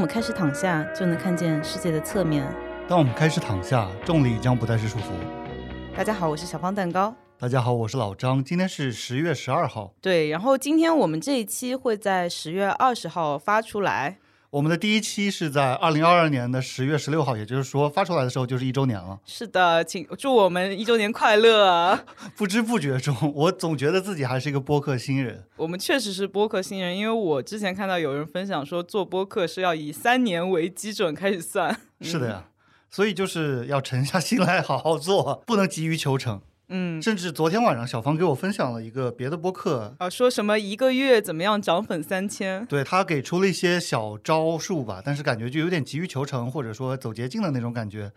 们开始躺下，就能看见世界的侧面。当我们开始躺下，重力将不再是束缚。大家好，我是小方蛋糕。大家好，我是老张。今天是十月十二号。对，然后今天我们这一期会在十月二十号发出来。我们的第一期是在二零二二年的十月十六号，也就是说发出来的时候就是一周年了。是的，请祝我们一周年快乐！不知不觉中，我总觉得自己还是一个播客新人。我们确实是播客新人，因为我之前看到有人分享说，做播客是要以三年为基准开始算。是的呀，所以就是要沉下心来好好做，不能急于求成。嗯，甚至昨天晚上，小芳给我分享了一个别的播客啊，说什么一个月怎么样涨粉三千？对他给出了一些小招数吧，但是感觉就有点急于求成，或者说走捷径的那种感觉。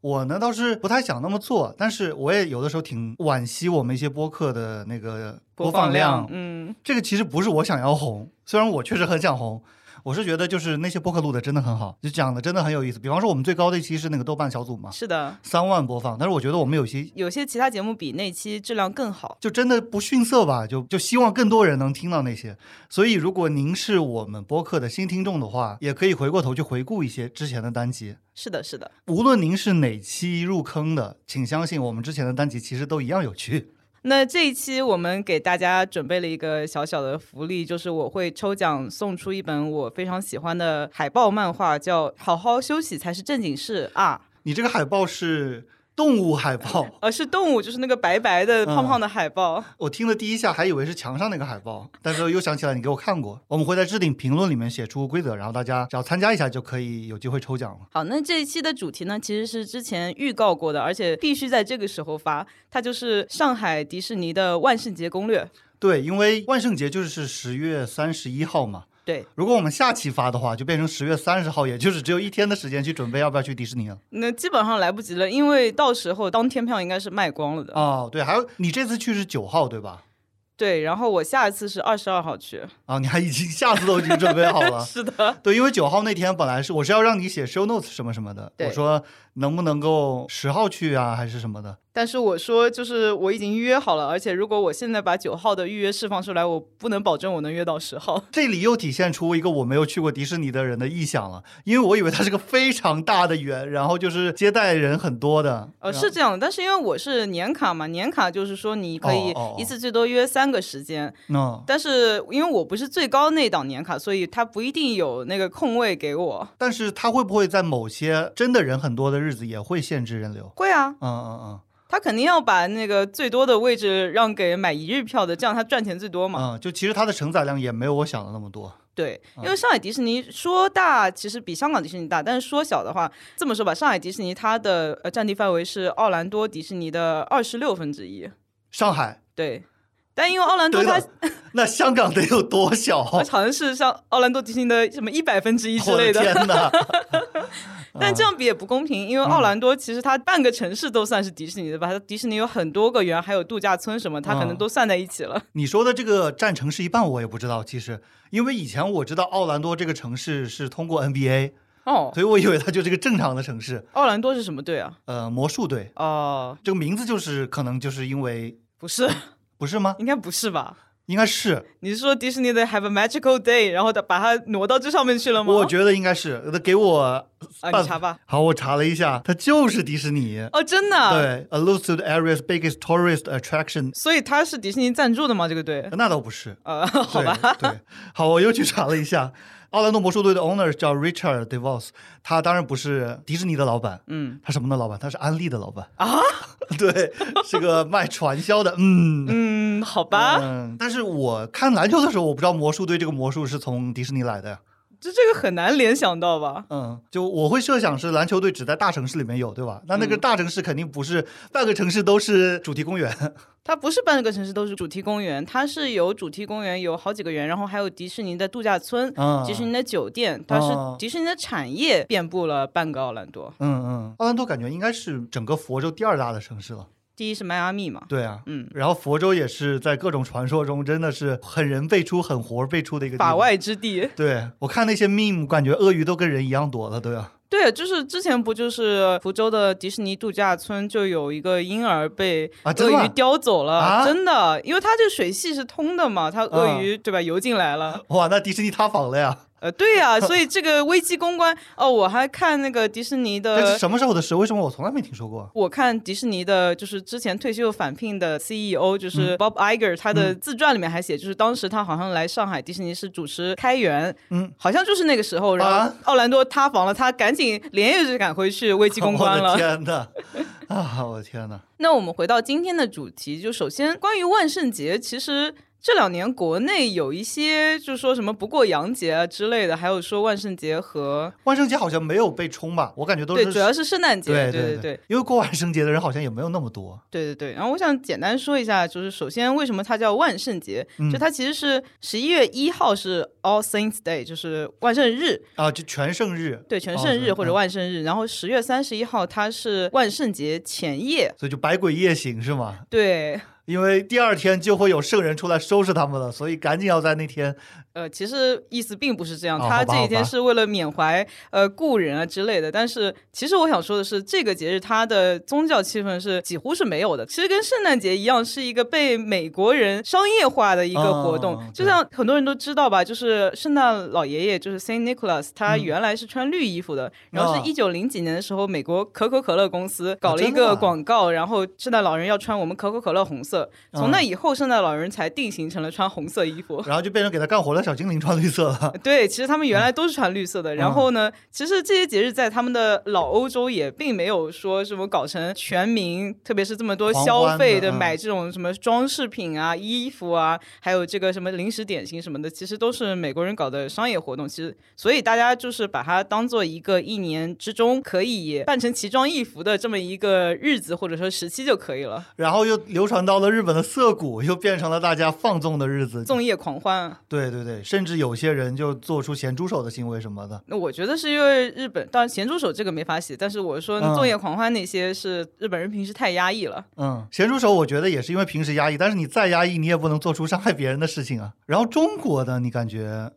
我呢倒是不太想那么做，但是我也有的时候挺惋惜我们一些播客的那个播放量。嗯，这个其实不是我想要红，虽然我确实很想红。我是觉得，就是那些播客录的真的很好，就讲的真的很有意思。比方说，我们最高的一期是那个豆瓣小组嘛，是的，三万播放。但是我觉得我们有些有些其他节目比那期质量更好，就真的不逊色吧。就就希望更多人能听到那些。所以，如果您是我们播客的新听众的话，也可以回过头去回顾一些之前的单集。是的，是的。无论您是哪期入坑的，请相信我们之前的单集其实都一样有趣。那这一期我们给大家准备了一个小小的福利，就是我会抽奖送出一本我非常喜欢的海报漫画，叫《好好休息才是正经事》啊。你这个海报是？动物海报，呃，是动物，就是那个白白的、胖胖的海报。我听了第一下还以为是墙上那个海报，但是又想起来你给我看过。我们会在置顶评论里面写出规则，然后大家只要参加一下就可以有机会抽奖了。好，那这一期的主题呢，其实是之前预告过的，而且必须在这个时候发，它就是上海迪士尼的万圣节攻略。对，因为万圣节就是十月三十一号嘛。对，如果我们下期发的话，就变成十月三十号，也就是只有一天的时间去准备要不要去迪士尼了。那基本上来不及了，因为到时候当天票应该是卖光了的。哦，对，还有你这次去是九号对吧？对，然后我下一次是二十二号去。啊，你还已经下次都已经准备好了。是的。对，因为九号那天本来是我是要让你写 show notes 什么什么的，我说能不能够十号去啊，还是什么的。但是我说，就是我已经预约好了，而且如果我现在把九号的预约释放出来，我不能保证我能约到十号。这里又体现出一个我没有去过迪士尼的人的臆想了，因为我以为它是个非常大的园，然后就是接待人很多的。呃，是这样的，但是因为我是年卡嘛，年卡就是说你可以一次最多约三个时间。嗯。但是因为我不是最高那档年卡，所以它不一定有那个空位给我。但是它会不会在某些真的人很多的日子也会限制人流？会啊。嗯嗯嗯。他肯定要把那个最多的位置让给买一日票的，这样他赚钱最多嘛。嗯，就其实它的承载量也没有我想的那么多。对，因为上海迪士尼说大，其实比香港迪士尼大，但是说小的话，这么说吧，上海迪士尼它的呃占地范围是奥兰多迪士尼的二十六分之一。上海。对。但因为奥兰多它，那香港得有多小？好像是像奥兰多迪士尼的什么一百分之一 之类的。天哪！但这样比也不公平，因为奥兰多其实它半个城市都算是迪士尼的吧？它迪士尼有很多个园，还有度假村什么，它可能都算在一起了。你说的这个占城市一半，我也不知道。其实，因为以前我知道奥兰多这个城市是通过 NBA 哦，所以我以为它就是个正常的城市。奥兰多是什么队啊？呃，魔术队。哦，这个名字就是可能就是因为不是。不是吗？应该不是吧？应该是。你是说迪士尼的 Have a Magical Day，然后他把它挪到这上面去了吗？我觉得应该是。那给我啊，你查吧。好，我查了一下，它就是迪士尼。哦，真的？对，alludes to the area's biggest tourist attraction。所以它是迪士尼赞助的吗？这个队？那倒不是。呃，好吧。对，好，我又去查了一下。奥兰多魔术队的 owner 叫 Richard DeVos，他当然不是迪士尼的老板，嗯，他什么的老板？他是安利的老板啊，对，是个卖传销的，嗯嗯，好吧，嗯，但是我看篮球的时候，我不知道魔术队这个魔术是从迪士尼来的呀。就这个很难联想到吧？嗯，就我会设想是篮球队只在大城市里面有，对吧？那那个大城市肯定不是半个城市都是主题公园。它不是半个城市都是主题公园，它是有主题公园有好几个园，然后还有迪士尼的度假村、迪士尼的酒店，它是迪士尼的产业遍布了半个奥兰多。嗯嗯，奥兰多感觉应该是整个佛州第二大的城市了。第一是迈阿密嘛，对啊，嗯，然后佛州也是在各种传说中真的是很人辈出、很活辈出的一个法外之地。对我看那些 meme，感觉鳄鱼都跟人一样多了，对啊。对，就是之前不就是福州的迪士尼度假村就有一个婴儿被鳄鱼叼走了，真的，因为它这水系是通的嘛，它鳄鱼对吧游进来了。哇，那迪士尼塌房了呀！呃，对呀、所以这个危机公关哦，我还看那个迪士尼这是的。什么时候的事？为什么我从来没听说过？我看迪士尼的，就是之前退休返聘的 CEO，就是嗯 Bob Iger，他的自传里面还写，就是当时他好像来上海迪士尼是主持开源，嗯，好像就是那个时候，然后啊奥兰多塌房了，他赶紧连夜就赶回去危机公关 我的了。天哪！啊，我的天哪！那我们回到今天的主题，就首先关于万圣节，其实这两年国内有一些就是说什么不过洋节啊之类的，还有说万圣节和万圣节好像没有被冲吧？我感觉都是对，主要是圣诞节，对对对对因为过万圣节的人好像也没有那么多。对对对。然后我想简单说一下，就是首先为什么它叫万圣节，嗯就它其实是十一月一号是 All Saints Day，就是万圣日，啊，就全圣日，对，全圣日或者万圣日。然后十月三十一号它是万圣节前夜，所以就百鬼夜行是吗？对。因为第二天就会有圣人出来收拾他们了，所以赶紧要在那天。呃，其实意思并不是这样，哦他这一天是为了缅怀呃故人啊之类的。但是其实我想说的是，这个节日它的宗教气氛是几乎是没有的。其实跟圣诞节一样，是一个被美国人商业化的一个活动。哦就像很多人都知道吧，就是圣诞老爷爷就是 Saint Nicholas，他嗯原来是穿绿衣服的。然后哦是一九零几年的时候，美国可口可乐公司搞了一个广告，然后圣诞老人要穿我们可口可乐红色。从那嗯以后，圣诞老人才定型成了穿红色衣服。然后就变成给他干活的小精灵穿绿色了。对，其实他们原来都是穿绿色的。然后呢，其实这些节日在他们的老欧洲也并没有说什么搞成全民，特别是这么多消费的嗯买这种什么装饰品啊、衣服啊，还有这个什么零食点心什么的，其实都是美国人搞的商业活动。其实，所以大家就是把它当做一个一年之中可以扮成奇装异服的这么一个日子或者说时期就可以了。然后又流传到了日本的涩谷，又变成了大家放纵的日子。粽夜狂欢，对对对，甚至有些人就做出咸猪手的行为什么的。那我觉得是因为日本，当然咸猪手这个没法写，但是我说嗯粽叶狂欢那些是日本人平时太压抑了。嗯，咸猪手我觉得也是因为平时压抑，但是你再压抑，你也不能做出伤害别人的事情啊。然后中国的，你感觉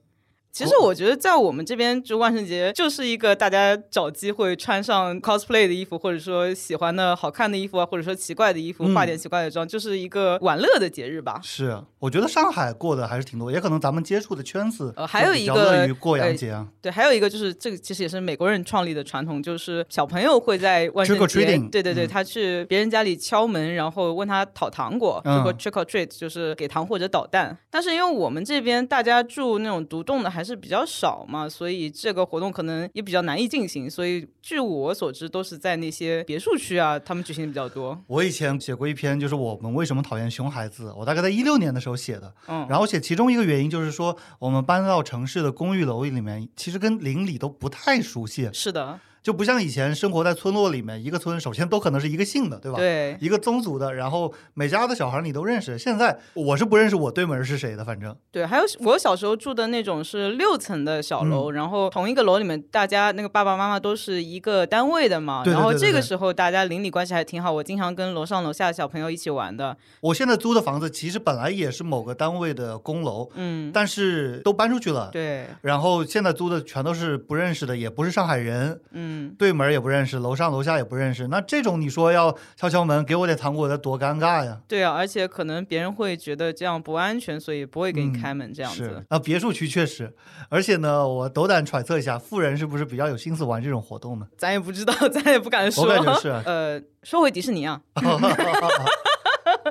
其实我觉得在我们这边，就万圣节就是一个大家找机会穿上 cosplay 的衣服，或者说喜欢的好看的衣服啊，或者说奇怪的衣服，嗯化点奇怪的妆，就是一个玩乐的节日吧。是，我觉得上海过的还是挺多，也可能咱们接触的圈子呃还有一个乐于过洋呃节啊。对，还有一个就是这个其实也是美国人创立的传统，就是小朋友会在万圣节对对对，嗯他去别人家里敲门，然后问他讨糖果，嗯就说 trick or treat，就是给糖或者捣蛋。但是因为我们这边大家住那种独栋的还是比较少嘛，所以这个活动可能也比较难以进行。所以据我所知，都是在那些别墅区啊，他们举行的比较多。我以前写过一篇，就是我们为什么讨厌熊孩子，我大概在一六年的时候写的。嗯，然后写其中一个原因就是说，我们搬到城市的公寓楼里面，其实跟邻里都不太熟悉，是的，就不像以前生活在村落里面，一个村首先都可能是一个姓的，对吧？对。一个宗族的，然后每家的小孩你都认识。现在我是不认识我对门是谁的，反正对，还有我小时候住的那种是六层的小楼，嗯然后同一个楼里面，大家那个爸爸妈妈都是一个单位的嘛，对对然后这个时候大家邻里关系还挺好，我经常跟楼上楼下的小朋友一起玩的，我现在租的房子其实本来也是某个单位的公楼，嗯，但是都搬出去了。对，然后现在租的全都是不认识的，也不是上海人，嗯，对门也不认识，楼上楼下也不认识。那这种你说要敲敲门给我点糖果的，多尴尬呀！对啊，而且可能别人会觉得这样不安全，所以不会给你嗯开门这样是子。啊，别墅区确实，而且呢，我斗胆揣测一下，富人是不是比较有心思玩这种活动呢？咱也不知道，咱也不敢说。我感觉是啊呃，说回迪士尼啊，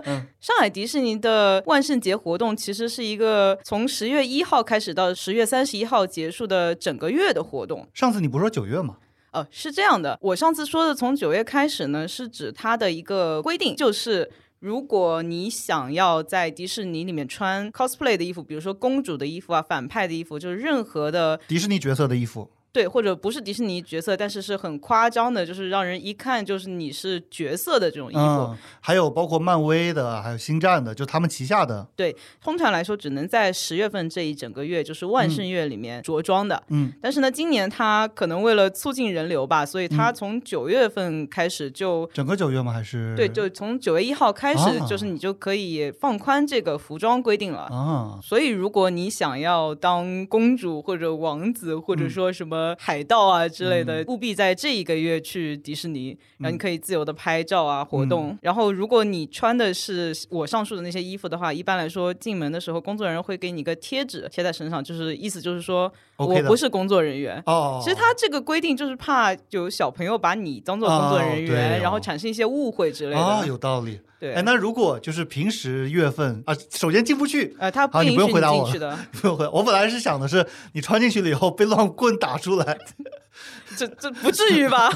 嗯上海迪士尼的万圣节活动其实是一个从十月一号开始到十月三十一号结束的整个月的活动。上次你不是说九月吗？呃，是这样的，我上次说的从九月开始呢，是指它的一个规定，就是。如果你想要在迪士尼里面穿 cosplay 的衣服，比如说公主的衣服啊、反派的衣服，就是任何的迪士尼角色的衣服，对，或者不是迪士尼角色，但是是很夸张的，就是让人一看就是你是角色的这种衣服。嗯，还有包括漫威的，还有星战的，就他们旗下的，对通常来说，只能在十月份这一整个月，就是万圣月里面着装的。嗯，但是呢，今年它可能为了促进人流吧，所以它从九月份开始就。整个九月吗？还是对，就从九月一号开始，啊就是你就可以放宽这个服装规定了。啊，所以，如果你想要当公主或者王子，或者嗯说什么么海盗啊之类的，务必在这一个月去迪士尼，然后你可以自由的拍照啊活动。然后如果你穿的是我上述的那些衣服的话，一般来说进门的时候工作人员会给你一个贴纸贴在身上，就是意思就是说我不是工作人员。哦，其实他这个规定就是怕有小朋友把你当做工作人员，然后产生一些误会之类的。啊，有道理。对，哎，那如果就是平时月份啊，首先进不去，呃，他好，你不用回答我，不用回。我本来是想的是，你穿进去了以后被乱棍打出来，这这不至于吧？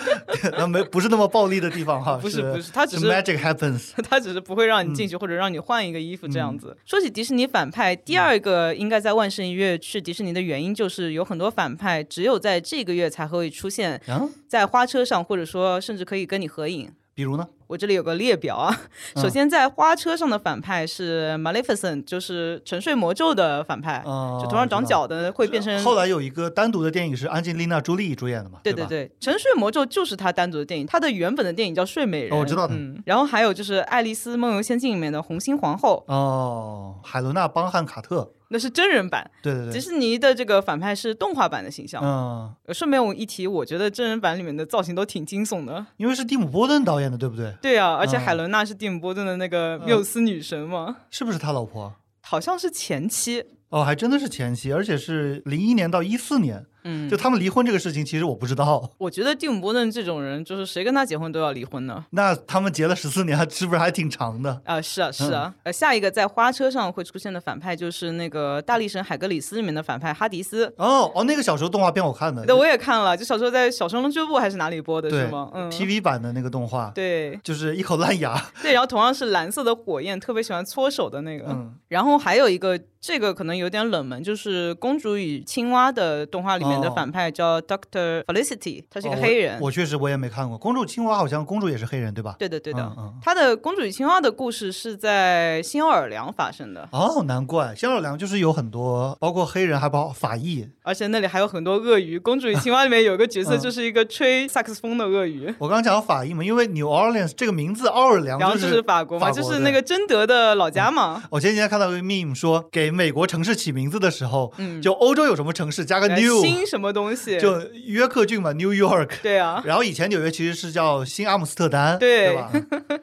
那没不是那么暴力的地方哈，不是不是，他只是 magic happens，他只是不会让你进去或者让你换一个衣服这样子。说起迪士尼反派，第二个应该在万圣月去迪士尼的原因就是有很多反派只有在这个月才会出现在花车上，或者说甚至可以跟你合影。比如呢？我这里有个列表啊。首先，在花车上的反派是 Maleficent，就是沉睡魔咒的反派，就头上长角的会变成。后来有一个单独的电影是安吉丽娜·朱莉主演的嘛？对对对，沉睡魔咒就是他单独的电影，他的原本的电影叫睡美人。哦我知道的。然后还有就是《爱丽丝梦游仙境》里面的红心皇后。哦，海伦娜·邦汉卡特。那是真人版，对对对，迪士尼的这个反派是动画版的形象。嗯，顺便我一提，我觉得真人版里面的造型都挺惊悚的，因为是蒂姆·波顿导演的，对不对？对啊，而且海伦娜是蒂姆·波顿的那个缪斯女神嘛，是不是他老婆？好像是前妻。哦，还真的是前妻，而且是零一年到一四年。嗯，就他们离婚这个事情，其实我不知道。我觉得蒂姆·波顿这种人，就是谁跟他结婚都要离婚呢。那他们结了十四年，是不是还挺长的？啊，是啊，是啊。呃，下一个在花车上会出现的反派就是那个《大力神海格里斯》里面的反派哈迪斯。哦哦，那个小时候动画片我看的，对，我也看了，就小时候在小神龙俱乐部还是哪里播的，是吗？嗯，TV 版的那个动画。对，就是一口烂牙。对，然后同样是蓝色的火焰，特别喜欢搓手的那个。嗯。然后还有一个，这个可能有点冷门，就是《公主与青蛙》的动画里面的反派叫。Doctor Felicity，他是一个黑人。我确实我也没看过《公主青蛙》，好像公主也是黑人，对吧？对的，对的。嗯嗯。他的《公主与青蛙》的故事是在新奥尔良发生的。哦，难怪新奥尔良就是有很多，包括黑人，还包括法裔，而且那里还有很多鳄鱼。《公主与青蛙》里面有个角色就是一个吹萨克斯风的鳄鱼。我刚刚讲到法裔嘛，因为 New Orleans 这个名字奥尔良就是法国嘛，就是那个贞德的老家嘛。我前几天看到一个 meme 说，给美国城市起名字的时候，就欧洲有什么城市加个 New 新什么东西。就约克郡嘛，New York。对啊。然后以前纽约其实是叫新阿姆斯特丹，对吧？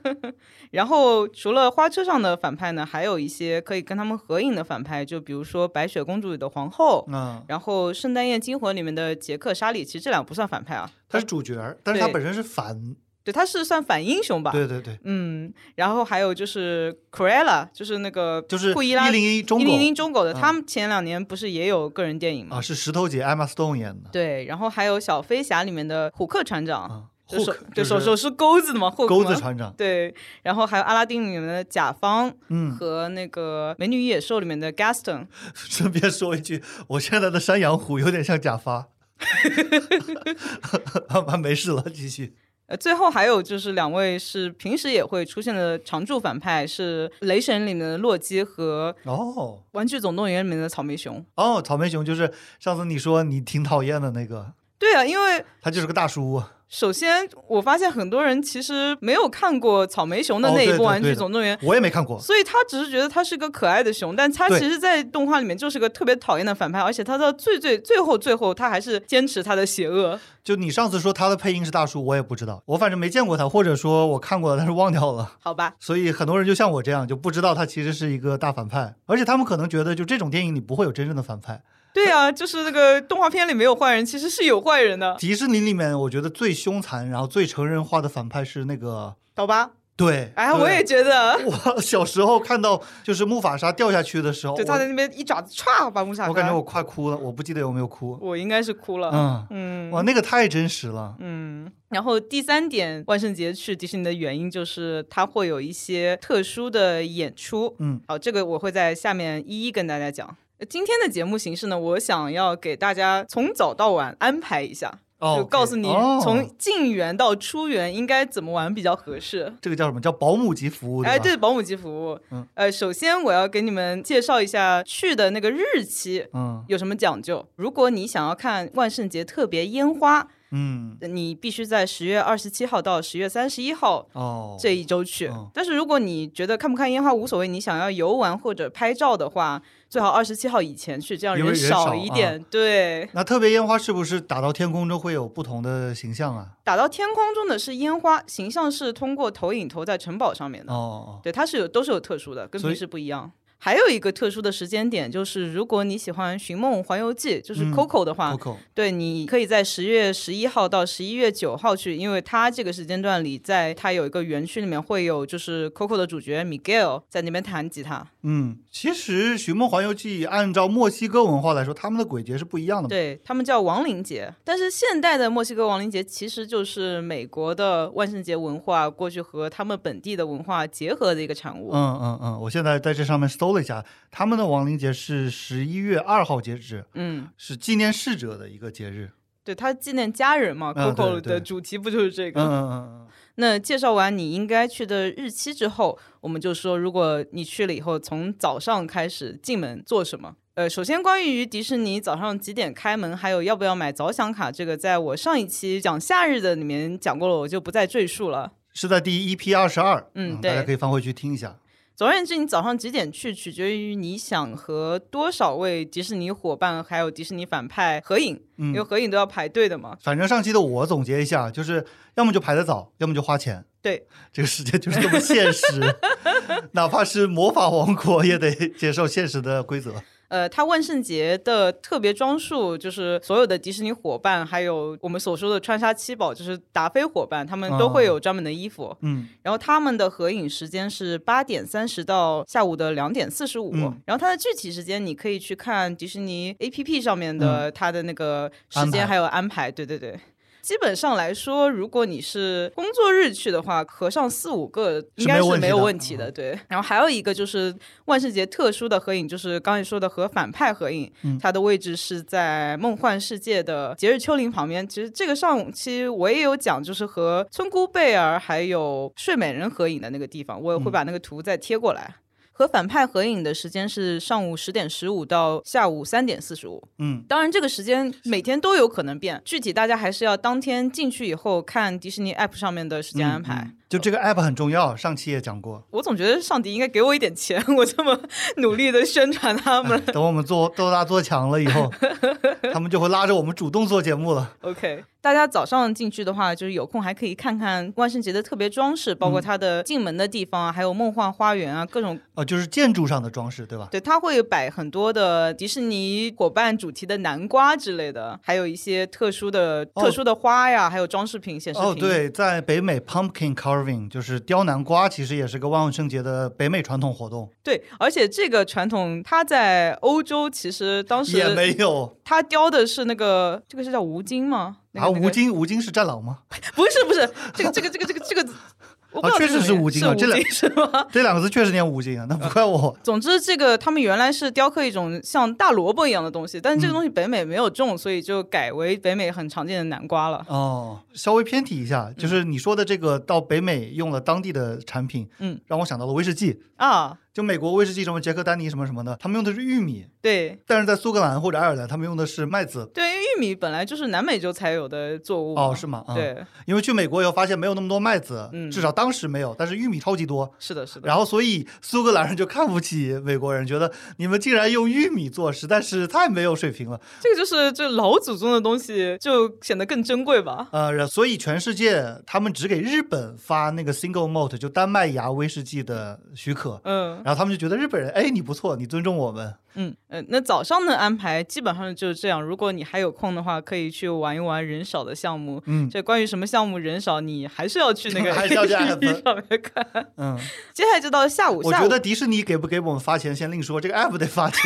然后除了花车上的反派呢，还有一些可以跟他们合影的反派，就比如说《白雪公主》里的皇后，嗯，然后《圣诞夜惊魂》里面的杰克·沙里，其实这两不算反派啊，他是主角，但是他本身是反。对，他是算反英雄吧？对对对，嗯，然后还有就是 Cruella，就是那个就是库伊拉一零一中一零一中狗的，他们前两年不是也有个人电影吗？啊，是石头姐 Emma Stone 演的。对，然后还有小飞侠里面的虎克船长，手对手手是钩子的嘛，钩子船长。对，然后还有阿拉丁里面的甲方，嗯，和那个美女与野兽里面的 Gaston。顺便说一句，我现在的山羊虎有点像假发。啊，没事了，继续。呃，最后还有就是两位是平时也会出现的常驻反派，是《雷神》里面的洛基和哦，《玩具总动员》里面的草莓熊。哦，草莓熊就是上次你说你挺讨厌的那个。对啊，因为他就是个大叔。首先，我发现很多人其实没有看过草莓熊的那一部《玩具总动员》，我也没看过，所以他只是觉得他是个可爱的熊，但他其实，在动画里面就是个特别讨厌的反派，而且他到最最最后最后，他还是坚持他的邪恶。就你上次说他的配音是大叔，我也不知道，我反正没见过他，或者说我看过了，但是忘掉了。好吧。所以很多人就像我这样，就不知道他其实是一个大反派，而且他们可能觉得，就这种电影里不会有真正的反派。对啊，就是那个动画片里没有坏人，其实是有坏人的。迪士尼里面，我觉得最凶残，然后最成人化的反派是那个刀疤。对，哎，我也觉得。我小时候看到就是木法沙掉下去的时候，就他在那边一爪子歘把木法沙。我感觉我快哭了，我不记得有没有哭。我应该是哭了。嗯嗯，哇，那个太真实了。嗯，然后第三点，万圣节去迪士尼的原因就是它会有一些特殊的演出。嗯，好，这个我会在下面一一跟大家讲。今天的节目形式呢，我想要给大家从早到晚安排一下，就告诉你从进园到出园应该怎么玩比较合适。这个叫什么叫保姆级服务？哎，对，保姆级服务。嗯，呃，首先我要给你们介绍一下去的那个日期，嗯，有什么讲究。如果你想要看万圣节特别烟花。嗯，你必须在十月二十七号到十月三十一号哦，这一周去。哦但是如果你觉得看不看烟花无所谓，你想要游玩或者拍照的话，最好二十七号以前去，这样人少一点。对，那特别烟花是不是打到天空中会有不同的形象啊？打到天空中的是烟花，形象是通过投影投在城堡上面的。哦，对，它是有都是有特殊的，跟平时不一样。还有一个特殊的时间点，就是如果你喜欢《寻梦环游记》，就是嗯 Coco 的话，Coco，对，你可以在十月十一号到十一月九号去，因为它这个时间段里，在它有一个园区里面会有就是 Coco 的主角 Miguel 在那边弹吉他。嗯，其实《寻梦环游记》按照墨西哥文化来说，他们的鬼节是不一样的。对他们叫亡灵节，但是现代的墨西哥亡灵节其实就是美国的万圣节文化过去和他们本地的文化结合的一个产物。嗯嗯嗯，我现在在这上面搜了一下，他们的亡灵节是十一月二号截止，嗯，是纪念逝者的一个节日。对，他纪念家人嘛、嗯 c o c o 对对的主题不就是这个？嗯嗯嗯那介绍完你应该去的日期之后，我们就说，如果你去了以后，从早上开始进门做什么？呃，首先关于迪士尼早上几点开门，还有要不要买早享卡，这个在我上一期讲夏日的里面讲过了，我就不再赘述了。是在第一 EP 二十二，嗯大家可以翻回去听一下。总而言之，你早上几点去，取决于你想和多少位迪士尼伙伴还有迪士尼反派合影，因为嗯，合影都要排队的嘛。反正上期的我总结一下，就是要么就排得早，要么就花钱。对，这个世界就是这么现实，哪怕是魔法王国也得接受现实的规则。呃，它万圣节的特别装束就是所有的迪士尼伙伴，还有我们所说的川沙七宝，就是达菲伙伴，他们都会有专门的衣服。嗯然后他们的合影时间是八点三十到下午的两点四十五。嗯然后它的具体时间你可以去看迪士尼 APP 上面的它的那个时间还有安排。对对对。基本上来说，如果你是工作日去的话，合上四五个应该是没有问题的题的。对，然后还有一个就是万圣节特殊的合影，就是刚才说的和反派合影，嗯它的位置是在梦幻世界的节日丘陵旁边。其实这个上期我也有讲，就是和村姑贝尔还有睡美人合影的那个地方，我也会把那个图再贴过来。和反派合影的时间是上午十点十五到下午三点四十五。嗯，当然，这个时间每天都有可能变，具体大家还是要当天进去以后看迪士尼 App 上面的时间安排。嗯就这个 app 很重要，上期也讲过。我总觉得上帝应该给我一点钱，我这么努力的宣传他们。等我们做做大做强了以后，他们就会拉着我们主动做节目了。OK，大家早上进去的话，就是有空还可以看看万圣节的特别装饰，包括它的进门的地方啊，还有梦幻花园啊，各种。哦，就是建筑上的装饰，对吧？对，它会摆很多的迪士尼伙伴主题的南瓜之类的，还有一些特殊的、哦特殊的花呀，还有装饰品、显示品。哦，对，在北美，pumpkin carving 就是雕南瓜，其实也是个万圣节的北美传统活动，对，而且这个传统它在欧洲其实当时也没有它雕的是那个这个是叫吴京吗？那个啊。吴京，吴京是战狼吗？不是不是这个这个这个这个这个，我确实是吴京啊这两吴京 是吗？这两个字确实念吴京啊，那不怪我。总之，这个他们原来是雕刻一种像大萝卜一样的东西，但是这个东西北美没有种，所以就改为北美很常见的南瓜了。哦，稍微偏题一下，就是你说的这个到北美用了当地的产品，嗯，让我想到了威士忌。啊，就美国威士忌什么杰克丹尼什么什么的，他们用的是玉米，对但是在苏格兰或者爱尔兰，他们用的是麦子。对，因为玉米本来就是南美洲才有的作物哦，是吗？啊、，对，因为去美国以后发现没有那么多麦子，嗯至少当时没有，但是玉米超级多。是的，是的。然后，所以苏格兰人就看不起美国人，觉得你们竟然用玉米做，实在是太没有水平了。这个就是这老祖宗的东西，就显得更珍贵吧。呃，所以全世界他们只给日本发那个 single malt 就单麦芽威士忌的许可，嗯然后他们就觉得日本人，哎，你不错，你尊重我们。嗯呃，那早上的安排基本上就是这样。如果你还有空的话，可以去玩一玩人少的项目。嗯这关于什么项目人少，你还是要去那个 还是要去 APP 上面看。嗯，接下来就到下午，我觉得迪士尼给不给我们发钱先另说，这个 app 得发钱。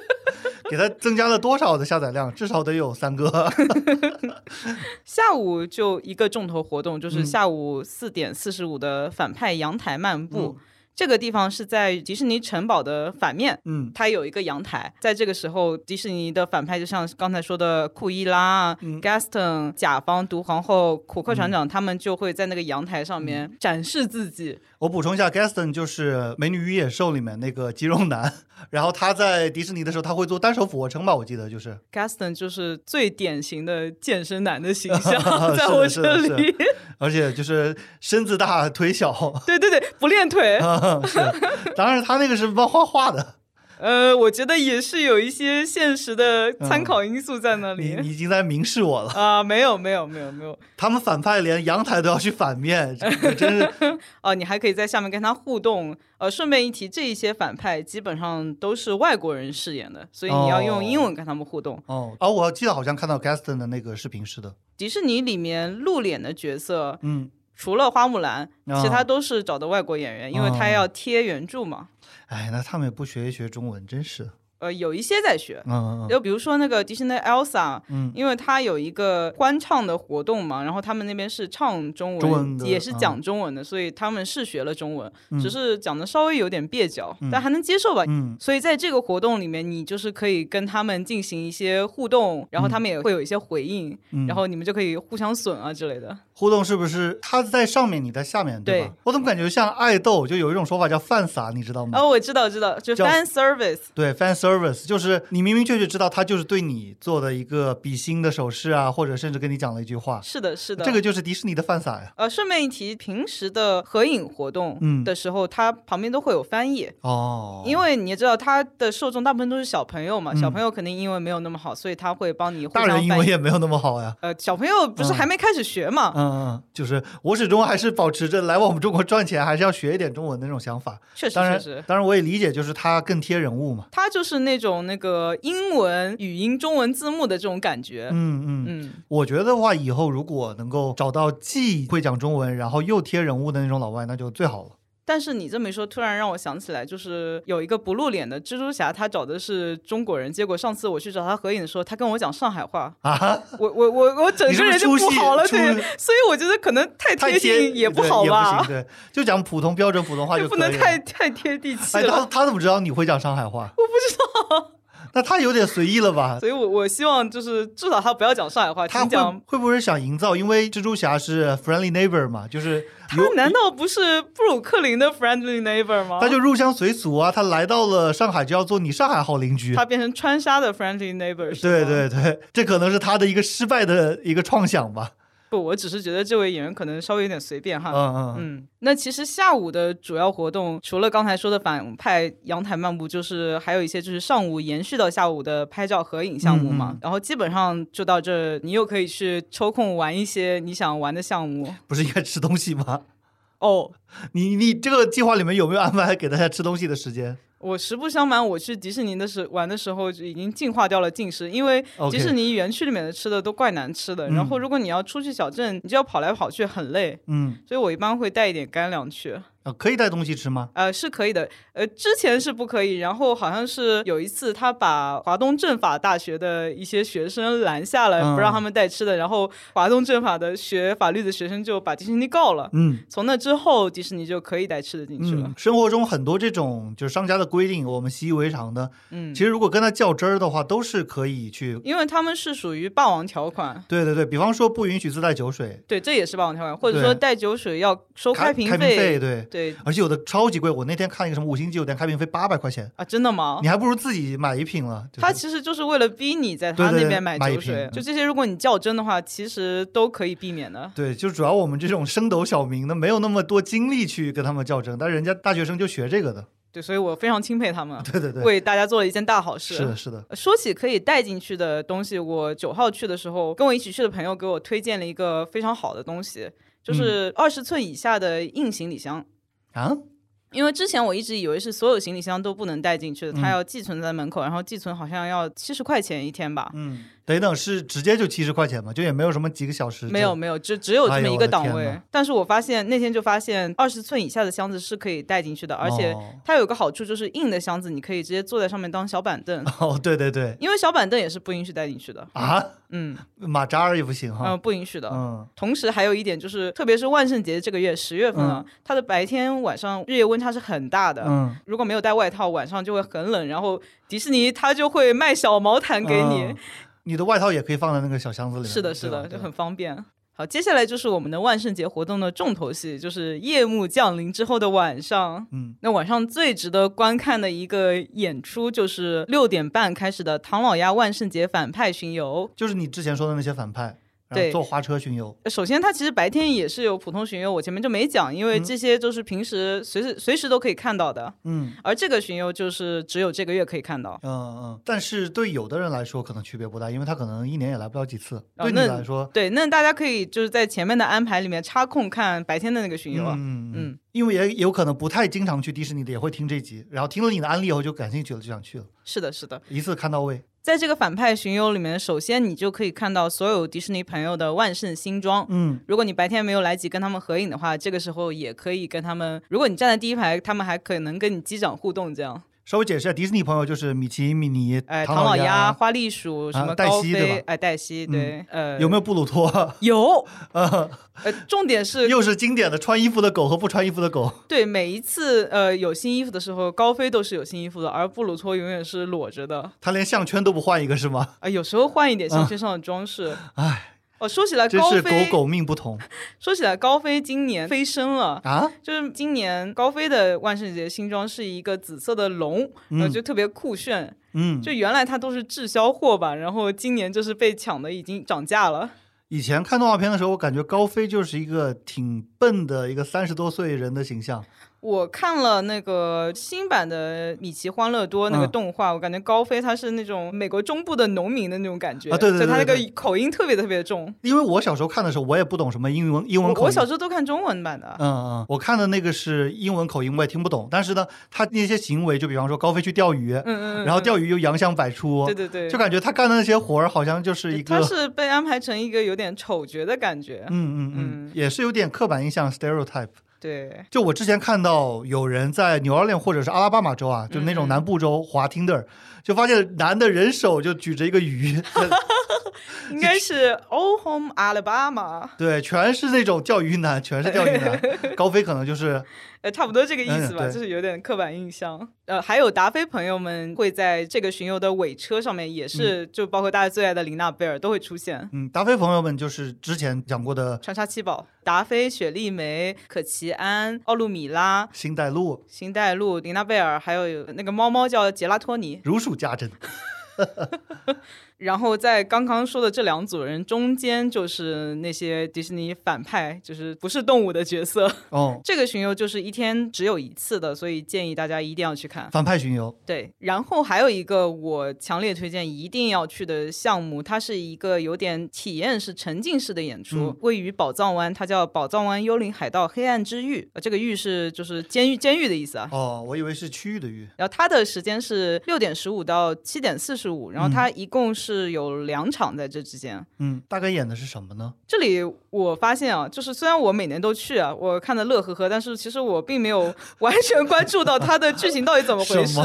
给它增加了多少的下载量？至少得有三个。下午就一个重头活动，就是嗯下午四点四十五的反派阳台漫步。嗯这个地方是在迪士尼城堡的反面，嗯它有一个阳台。在这个时候，迪士尼的反派就像刚才说的库伊拉、嗯 Gaston、甲方、毒皇后、库克船长，他们就会在那个阳台上面展示自己。我补充一下，Gaston 就是《美女与野兽》里面那个肌肉男，然后他在迪士尼的时候他会做单手俯卧撑吧，我记得就是。Gaston 就是最典型的健身男的形象，在我是的是的这里。而且就是身子大腿小，对对对，不练腿。是，当然他那个是漫画画的，呃，我觉得也是有一些现实的参考因素在那里。你你已经在明示我了。啊、没有没有没有没有，他们反派连阳台都要去反面，真是 哦、你还可以在下面跟他互动。呃，顺便一提，这一些反派基本上都是外国人饰演的，所以你要用英文跟他们互动。哦。哦，我记得好像看到 Gaston 的那个视频是的，迪士尼里面露脸的角色，嗯，除了花木兰，哦其他都是找的外国演员，因为他要贴原著嘛。哎，那他们也不学一学中文，真是，呃，有一些在学，嗯嗯嗯。就比如说那个迪士尼的 Elsa，嗯。因为他有一个欢唱的活动嘛，然后他们那边是唱中文，也是嗯。讲中文的，所以他们是学了中文，嗯。只是讲的稍微有点蹩脚，但还能接受吧。嗯。所以在这个活动里面，你就是可以跟他们进行一些互动，然后他们也会有一些回应，嗯。然后你们就可以互相损啊之类的。互动是不是他在上面，你在下面，对吧？对我怎么感觉像爱豆？就有一种说法叫饭撒，你知道吗？哦，我知道，知道，就叫 fan service。对，fan service 就是你明明确确知道他就是对你做的一个比心的手势啊，或者甚至跟你讲了一句话，是的，是的，这个就是迪士尼的饭撒呀。呃，顺便一提，平时的合影活动嗯的时候，它旁边都会有翻译。哦，因为你也知道，他的受众大部分都是小朋友嘛，嗯小朋友肯定英文没有那么好，所以他会帮你互大人英。文也没有那么好呀。呃，小朋友不是还没开始学嘛？嗯嗯，就是我始终还是保持着来我们中国赚钱，还是要学一点中文的那种想法。确实当然确实，，当然我也理解，就是他更贴人物嘛。他就是那种那个英文语音中文字幕的这种感觉。嗯嗯，嗯，我觉得的话，以后如果能够找到既会讲中文，然后又贴人物的那种老外，那就最好了。但是你这么一说，突然让我想起来，就是有一个不露脸的蜘蛛侠，他找的是中国人，结果上次我去找他合影的时候，他跟我讲上海话，啊，我我我我整个人就不好了，对，所以我觉得可能太贴近也不好吧行，，对，就讲普通标准普通话 就不。能太太贴地气哎，他了。他怎么知道你会讲上海话？我不知道。那他有点随意了吧？所以我我希望就是至少他不要讲上海话，他讲。会不会想营造？因为蜘蛛侠是 friendly neighbor 嘛，就是他难道不是布鲁克林的 friendly neighbor 吗？他就入乡随俗啊，他来到了上海就要做你上海好邻居。他变成川沙的 friendly neighbor 是对对对，这可能是他的一个失败的一个创想吧。不，我只是觉得这位演员可能稍微有点随便哈。嗯嗯嗯，那其实下午的主要活动，除了刚才说的反派阳台漫步，就是还有一些就是上午延续到下午的拍照合影项目嘛。然后基本上就到这，你又可以去抽空玩一些你想玩的项目。不是应该吃东西吗？哦，你你这个计划里面有没有安排给大家吃东西的时间？我实不相瞒，我去迪士尼的时玩的时候就已经进化掉了近视，因为迪士尼园区里面的吃的都怪难吃的。嗯然后如果你要出去小镇，你就要跑来跑去，很累。嗯，所以我一般会带一点干粮去。啊，可以带东西吃吗？呃，是可以的。呃，之前是不可以，然后好像是有一次他把华东政法大学的一些学生拦下了，嗯不让他们带吃的，然后华东政法的学法律的学生就把迪士尼告了。嗯从那之后，迪士尼就可以带吃的进去了嗯。，生活中很多这种就是商家的规定，我们习以为常的，嗯，其实如果跟他较真儿的话，都是可以去。因为他们是属于霸王条款。对对对，比方说不允许自带酒水，对，这也是霸王条款，或者说带酒水要收开瓶开瓶费，对，对而且有的超级贵。我那天看一个什么五星级酒店开瓶费八百块钱，啊，真的吗你？还不如自己买一瓶了。就是他其实就是为了逼你在他对对对那边买酒水瓶，就这些，如果你较真的话，其实都可以避免的。对，就主要我们这种升斗小民呢，没有那么多精力去跟他们较真，但人家大学生就学这个的。对，所以我非常钦佩他们，对对对，为大家做了一件大好事。是的，是的。说起可以带进去的东西，我九号去的时候，跟我一起去的朋友给我推荐了一个非常好的东西，嗯就是二十寸以下的硬行李箱。啊，因为之前我一直以为是所有行李箱都不能带进去的，它嗯。要寄存在门口，然后寄存好像要七十块钱一天吧。嗯等一等，是直接就七十块钱吗？就也没有什么几个小时？没有没有，只只有这么一个档位。但是我发现那天就发现二十寸以下的箱子是可以带进去的，而且哦它有个好处就是硬的箱子你可以直接坐在上面当小板凳，哦，对对对因为小板凳也是不允许带进去的。啊，嗯 马扎儿也不行哈嗯、不允许的。嗯，同时还有一点就是，特别是万圣节这个月十月份啊，它的白天晚上日夜温差是很大的。嗯如果没有带外套，晚上就会很冷。然后迪士尼它就会卖小毛毯给你，嗯 你的外套也可以放在那个小箱子里面。是的，是的，就很方便。好，接下来就是我们的万圣节活动的重头戏，就是夜幕降临之后的晚上。嗯，那晚上最值得观看的一个演出，就是六点半开始的唐老鸭万圣节反派巡游。就是你之前说的那些反派，然对坐花车巡游。首先，它其实白天也是有普通巡游，我前面就没讲，因为这些都是平时随时随时都可以看到的。嗯而这个巡游就是只有这个月可以看到。嗯嗯，但是对有的人来说可能区别不大，因为他可能一年也来不了几次。对你来说，对，那大家可以就是在前面的安排里面插空看白天的那个巡游啊。嗯嗯嗯，因为也有可能不太经常去迪士尼的，也会听这集，然后听了你的案例以后就感兴趣了，就想去了，是的，是的。一次看到位。在这个反派巡游里面，首先你就可以看到所有迪士尼朋友的万圣新装。嗯，如果你白天没有来及跟他们合影的话，这个时候也可以跟他们。如果你站在第一排，他们还可能跟你击掌互动，这样。稍微解释一下，迪士尼朋友就是米奇、米妮、哎，唐唐老鸭，花栗鼠，什么黛西对吧嗯哎，黛西，对，呃，有没有布鲁托？有？呃，重点是 又是经典的穿衣服的狗和不穿衣服的狗。对每一次呃有新衣服的时候，高飞都是有新衣服的，而布鲁托永远是裸着的。他连项圈都不换一个是吗？啊、有时候换一点项圈上的装饰。唉，哦，说起来真是狗高飞，狗命不同 说起来高飞今年飞升了。啊！就是今年高飞的万圣节新装是一个紫色的龙，然后就特别酷炫。嗯，就原来它都是滞销货吧，然后今年就是被抢的已经涨价了。以前看动画片的时候，我感觉高飞就是一个挺笨的一个三十多岁人的形象。我看了那个新版的《米奇欢乐多》那个嗯动画，我感觉高飞他是那种美国中部的农民的那种感觉啊对对就他那个口音特别特别重。因为我小时候看的时候，我也不懂什么英文英文口音。我我小时候都看中文版的，嗯嗯，我看的那个是英文口音，我也听不懂。但是呢，他那些行为，就比方说高飞去钓鱼，嗯嗯嗯，然后钓鱼又洋相百出，对对对，就感觉他干的那些活儿好像就是一个他，是被安排成一个有点丑角的感觉。嗯嗯嗯，也是有点刻板印象 stereotype。对，就我之前看到有人在纽奥良或者是阿拉巴马州啊，就那种南部州滑 Tinder，就发现男的人手就举着一个鱼，应该是 All Home Alabama，对，全是那种钓鱼男，全是钓鱼男。高飞可能就是呃，差不多这个意思吧，嗯就是有点刻板印象。呃，还有达菲朋友们会在这个巡游的尾车上面，也是、就包括大家最爱的琳娜贝尔都会出现。嗯，达菲朋友们就是之前讲过的穿插七宝，达菲、雪莉梅、可奇安、奥路米拉、星黛露，星黛露、琳娜贝尔，还有那个猫猫叫杰拉托尼。如数家珍。然后在刚刚说的这两组人中间，就是那些迪士尼反派，就是不是动物的角色。哦，这个巡游就是一天只有一次的，所以建议大家一定要去看。反派巡游，对，然后还有一个我强烈推荐一定要去的项目，它是一个有点体验式、沉浸式的演出，嗯位于宝藏湾，它叫宝藏湾幽灵海盗黑暗之狱。呃，这个狱是就是监狱监狱的意思啊。哦，我以为是区域的域。然后它的时间是六点十五到七点四十五，然后它一共是有两场在这之间。嗯，大概演的是什么呢？这里我发现啊，就是虽然我每年都去啊，我看的乐呵呵，但是其实我并没有 完全关注到它的剧情到底怎么回事？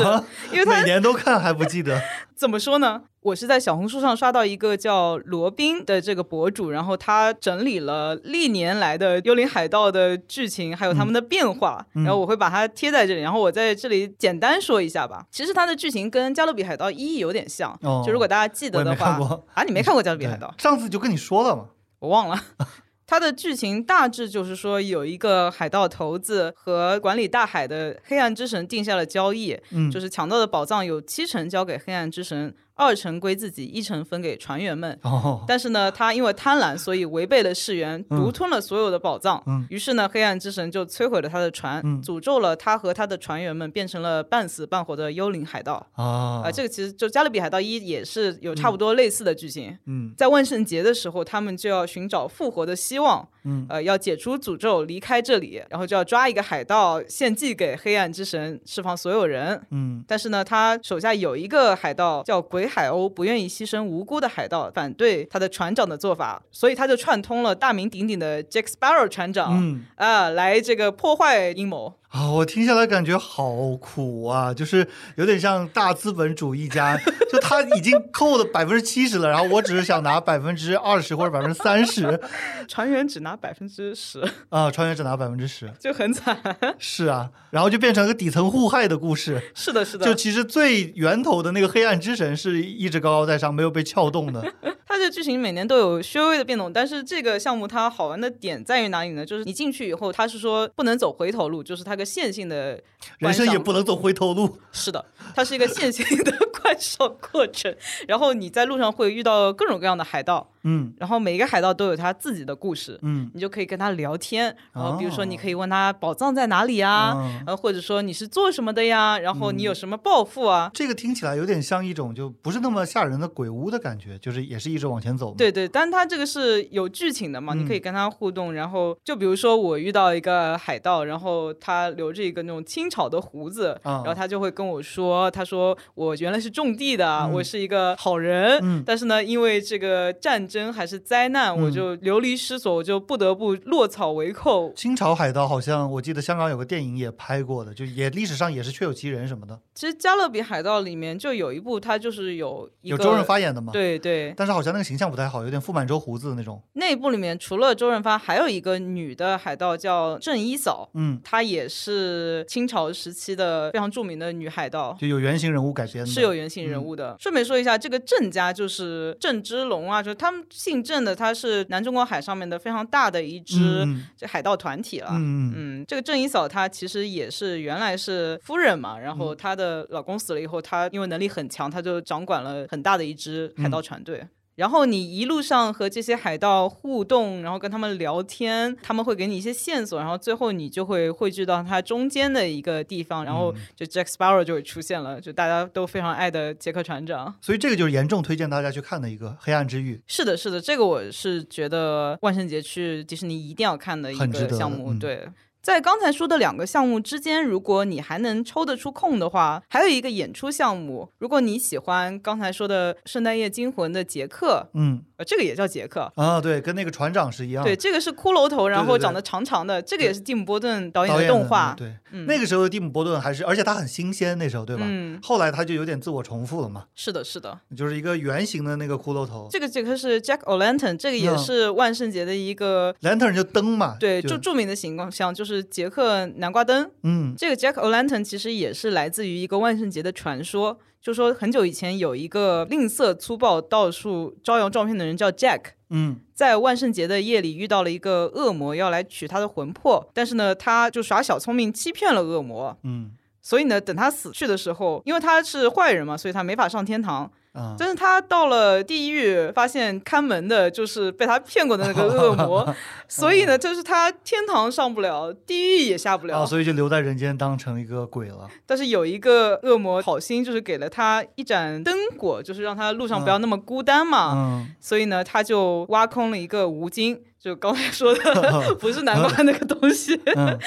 因为它每年都看还不记得？怎么说呢？我是在小红书上刷到一个叫罗宾的这个博主，然后他整理了历年来的幽灵海盗的剧情，还有他们的变化，嗯然后我会把它贴在这里，然后我在这里简单说一下吧。其实它的剧情跟《加勒比海盗一》有点像，哦就如果大家记得的话啊，你没看过《加勒比海盗》？上次就跟你说了嘛。我忘了。它的剧情大致就是说，有一个海盗头子和管理大海的黑暗之神定下了交易，嗯，就是抢到的宝藏有七成交给黑暗之神，二成归自己，一成分给船员们。哦，但是呢，他因为贪婪，所以违背了誓言，嗯独吞了所有的宝藏。嗯于是呢，黑暗之神就摧毁了他的船，嗯诅咒了他和他的船员们，变成了半死半活的幽灵海盗。啊啊、这个其实就《加勒比海盗一》也是有差不多类似的剧情。嗯在万圣节的时候，他们就要寻找复活的希望，嗯呃，要解除诅咒，离开这里，然后就要抓一个海盗，献祭给黑暗之神，释放所有人。嗯但是呢，他手下有一个海盗叫鬼海鸥不愿意牺牲无辜的海盗，反对他的船长的做法，所以他就串通了大名鼎鼎的 Jack Sparrow 船长，嗯啊，来这个破坏阴谋。啊，我听下来感觉好苦啊，就是有点像大资本主义家，就他已经扣了百分之七十了，然后我只是想拿百分之二十或者百分之三十，船员只拿百分之十，啊，船员只拿百分之十，就很惨。是啊，然后就变成一个底层互害的故事。是的，是的，就其实最源头的那个黑暗之神是一直高高在上，没有被撬动的。它这剧情每年都有稍微的变动，但是这个项目它好玩的点在于哪里呢？就是你进去以后，它是说不能走回头路，就是它个线性的人生也不能走回头路。是的，它是一个线性的 观赏过程。然后你在路上会遇到各种各样的海盗，嗯然后每一个海盗都有他自己的故事，嗯你就可以跟他聊天。然后比如说哦你可以问他宝藏在哪里啊，嗯呃，或者说你是做什么的呀，然后你有什么抱负啊？这个听起来有点像一种就不是那么吓人的鬼屋的感觉，就是也是一直往前走。对对，但他这个是有剧情的嘛，你可以嗯跟他互动。然后就比如说我遇到一个海盗，然后他留着一个那种清朝的胡子，啊然后他就会跟我说，他说我原来是种地的，嗯我是一个好人，嗯但是呢，因为这个战争还是灾难，我嗯就流离失所，我就不得不落草为寇。清朝海盗好像我记得香港有个电影也拍过的，就也历史上也是确有其人什么的，其实《加勒比海盗》里面就有一部，它就是有有周润发演的嘛。对对，但是好像那个形象不太好，有点傅满洲胡子的那种。那一部里面除了周润发，还有一个女的海盗叫郑一嫂。嗯，她也是清朝时期的非常著名的女海盗，就有原型人物改编的。是有原型人物的。顺便说一下，这个郑家就是郑芝龙啊，就是他们姓郑的，他是南中国海上面的非常大的一支嗯这海盗团体了。嗯这个郑一嫂她其实也是原来是夫人嘛，然嗯后她的老公死了以后，她因为能力很强，她就掌管了很大的一支海盗船队。然后你一路上和这些海盗互动，然后跟他们聊天，他们会给你一些线索，然后最后你就会汇聚到它中间的一个地方，然后就 Jack Sparrow 就会出现了，就大家都非常爱的杰克船长。所以这个就是严重推荐大家去看的一个《黑暗之域》。是的，是的，这个我是觉得万圣节去迪士尼一定要看的一个项目。嗯对，在刚才说的两个项目之间，如果你还能抽得出空的话，还有一个演出项目。如果你喜欢刚才说的《圣诞夜惊魂》的杰克，嗯呃，这个也叫杰克。啊，对，跟那个船长是一样。对，这个是骷髅头，然后长得长长的，这个也是蒂姆·波顿导演的动画。对，嗯那个时候的蒂姆·波顿还是，而且他很新鲜，那时候对吧？嗯，后来他就有点自我重复了嘛，是的，是的。就是一个圆形的那个骷髅头这个杰克是 Jack O'Lantern，这个也嗯是万圣节的一个。，lantern 就灯嘛。对，就就著名的形象就是杰克南瓜灯，嗯这个 Jack O'Lantern 其实也是来自于一个万圣节的传说，就说很久以前有一个吝啬粗暴、到处招摇撞骗的人叫 Jack。嗯在万圣节的夜里遇到了一个恶魔，要来取他的魂魄，但是呢，他就耍小聪明，欺骗了恶魔。嗯所以呢，等他死去的时候，因为他是坏人嘛，所以他没法上天堂。啊，但是他到了地狱，发现看门的就是被他骗过的那个 恶魔，所以呢，就是他天堂上不了，地狱也下不了。啊，所以就留在人间当成一个鬼了。但是有一个恶魔好心，就是给了他一盏灯果，就是让他路上不要那么孤单嘛。嗯，所以呢，他就挖空了一个吴京，就刚才说的，不是南瓜那个东西，嗯，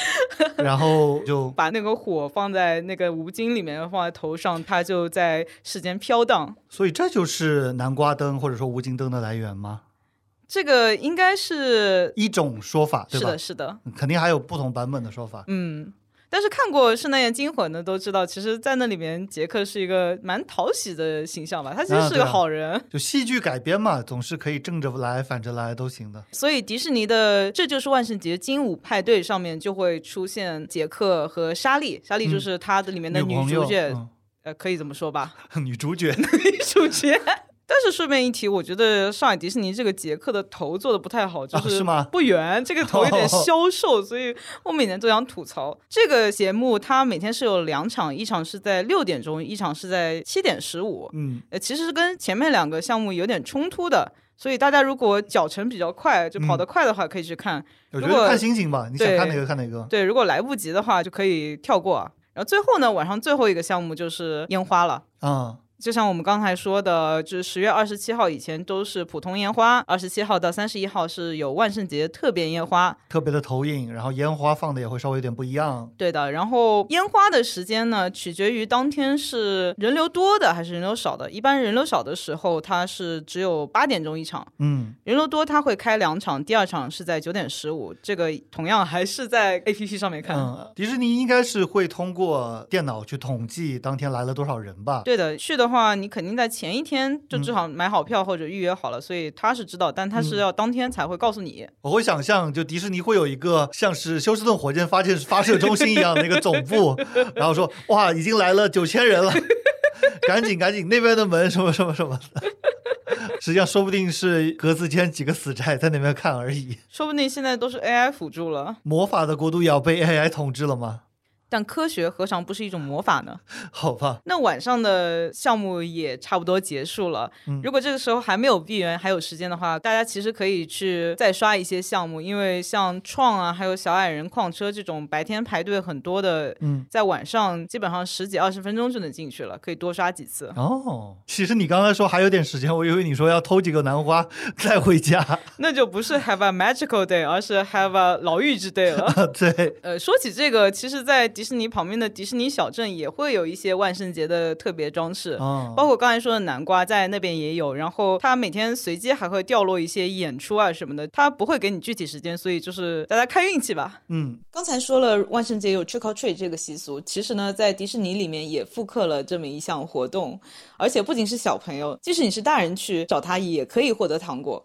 然后就 把那个火放在那个吴京里面，放在头上，它就在世间飘荡。所以这就是南瓜灯或者说吴京灯的来源吗？这个应该是一种说法，对吧是的，？是的，肯定还有不同版本的说法。嗯。但是看过《圣诞夜惊魂》的都知道，其实，在那里面，杰克是一个蛮讨喜的形象吧。他其实是个好人，就戏剧改编嘛，总是可以正着来、反着来都行的。所以迪士尼的《这就是万圣节精舞派对》上面就会出现杰克和莎莉，莎莉就是他的里面的女主角，嗯呃，可以这么说吧，女主角，女主角。但是顺便一提，我觉得上海迪士尼这个杰克的头做的不太好，就啊是不圆，这个头有点消瘦，所以我每年都想吐槽。这个节目它每天是有两场，一场是在六点钟，一场是在七点十五。嗯，呃，其实是跟前面两个项目有点冲突的，所以大家如果脚程比较快，就跑得快的话，可以去看。我觉得如果看心情吧，你想对看哪个看哪个。对，如果来不及的话，就可以跳过啊。然后最后呢，晚上最后一个项目就是烟花了。啊、就像我们刚才说的，就是十月二十七号以前都是普通烟花，二十七号到三十一号是有万圣节特别烟花。特别的投影，然后烟花放的也会稍微有点不一样。对的，然后烟花的时间呢，取决于当天是人流多的还是人流少的。一般人流少的时候，它是只有八点钟一场；嗯，人流多，它会开两场，第二场是在九点十五。这个同样还是在 A P P 上面看。嗯，迪士尼应该是会通过电脑去统计当天来了多少人吧？对的，去的话，你肯定在前一天就至少买好票或者预约好了，所以他是知道，但他是要当天才会告诉你。我会想象，就迪士尼会有一个像是休斯顿火箭发射发射中心一样的一个总部，然后说哇，已经来了九千人了，赶紧赶紧那边的门什么什么什么的。实际上，说不定是格子间几个死宅在那边看而已。说不定现在都是 AI 辅助了。魔法的国度也要被 AI 统治了吗？但科学何尝不是一种魔法呢？好吧，那晚上的项目也差不多结束了。嗯如果这个时候还没有闭园，还有时间的话，大家其实可以去再刷一些项目，因为像创啊，还有小矮人矿车这种白天排队很多的，嗯，在晚上基本上十几二十分钟就能进去了，可以多刷几次。哦，其实你刚才说还有点时间，我以为你说要偷几个南瓜 再回家。那就不是 have a magical day，而是 have a 牢狱之 day 了。对，呃，说起这个，其实，在迪士尼旁边的迪士尼小镇也会有一些万圣节的特别装饰。哦，包括刚才说的南瓜，在那边也有。然后它每天随机还会掉落一些演出啊什么的，它不会给你具体时间，所以就是大家看运气吧。嗯，刚才说了万圣节有 trick or treat 这个习俗，其实呢，在迪士尼里面也复刻了这么一项活动，而且不仅是小朋友，即使你是大人去找他，也可以获得糖果。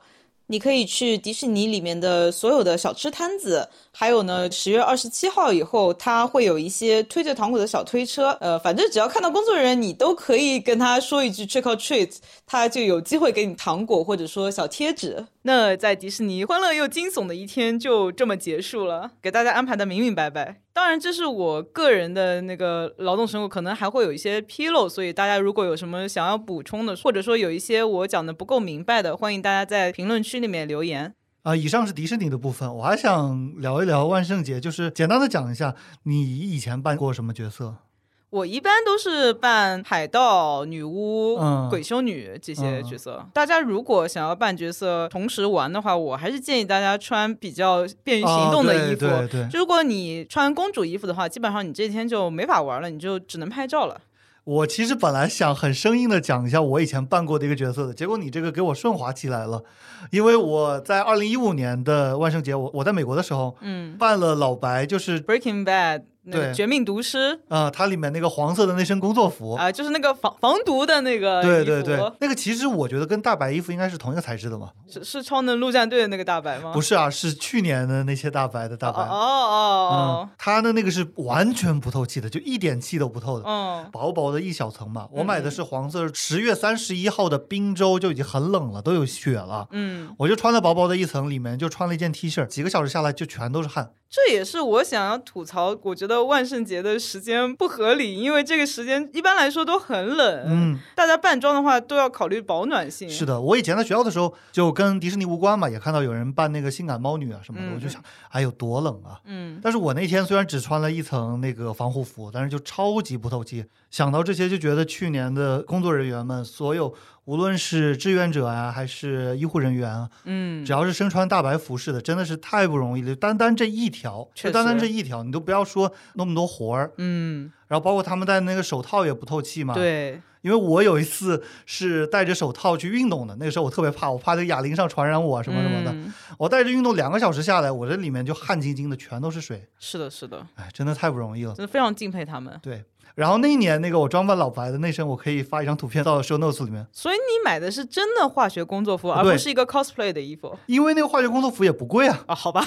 你可以去迪士尼里面的所有的小吃摊子，还有呢，十月二十七号以后，它会有一些推着糖果的小推车。呃，反正只要看到工作人员，你都可以跟他说一句 trick or treat，他就有机会给你糖果或者说小贴纸。那在迪士尼欢乐又惊悚的一天就这么结束了，给大家安排的明明白白。当然，这是我个人的那个劳动成果，可能还会有一些纰漏，所以大家如果有什么想要补充的，或者说有一些我讲的不够明白的，欢迎大家在评论区里面留言。啊、以上是迪士尼的部分，我还想聊一聊万圣节，就是简单的讲一下你以前扮过什么角色。我一般都是扮海盗、女巫、嗯鬼修女这些角色。大家如果想要扮角色同时玩的话，我还是建议大家穿比较便于行动的衣服。啊对对对如果你穿公主衣服的话，基本上你这天就没法玩了，你就只能拍照了。我其实本来想很生硬的讲一下我以前扮过的一个角色的，结果你这个给我顺滑起来了，因为我在二零一五年的万圣节，我我在美国的时候嗯扮了老白，就是，Breaking Bad 那个对绝命毒师呃，它里面那个黄色的那身工作服。啊、就是那个防防毒的那个对对对，那个其实我觉得跟大白衣服应该是同一个材质的嘛。是是超能陆战队的那个大白吗？不是啊，是去年的那些大白的大白。哦哦哦嗯，它的那个是完全不透气的，就一点气都不透的。哦，嗯，薄薄的一小层嘛，我买的是黄色，十月三十一号的滨州就已经很冷了，都有雪了。嗯，我就穿了薄薄的一层，里面就穿了一件 T 恤，几个小时下来就全都是汗。这也是我想要吐槽，我觉得万圣节的时间不合理，因为这个时间一般来说都很冷，嗯，大家扮装的话都要考虑保暖性。是的，我以前在学校的时候就跟迪士尼无关嘛，也看到有人扮那个性感猫女啊什么的，嗯我就想，哎有多冷啊！嗯，但是我那天虽然只穿了一层那个防护服，但是就超级不透气。想到这些，就觉得去年的工作人员们，所有无论是志愿者啊，还是医护人员啊，嗯只要是身穿大白服饰的，真的是太不容易了。单单这一条，就单单这一条，你都不要说那么多活儿。嗯，然后包括他们戴那个手套也不透气嘛。。对，因为我有一次是戴着手套去运动的，那个时候我特别怕，我怕这个哑铃上传染我什么什么的。嗯我戴着运动两个小时下来，我这里面就汗津津的，全都是水。是的，是的，哎，真的太不容易了。真的非常敬佩他们。对。然后那一年那个我装扮老白的那身，我可以发一张图片到 show notes 里面，所以你买的是真的化学工作服，而不是一个 cosplay 的衣服因为那个化学工作服也不贵啊。啊？好吧，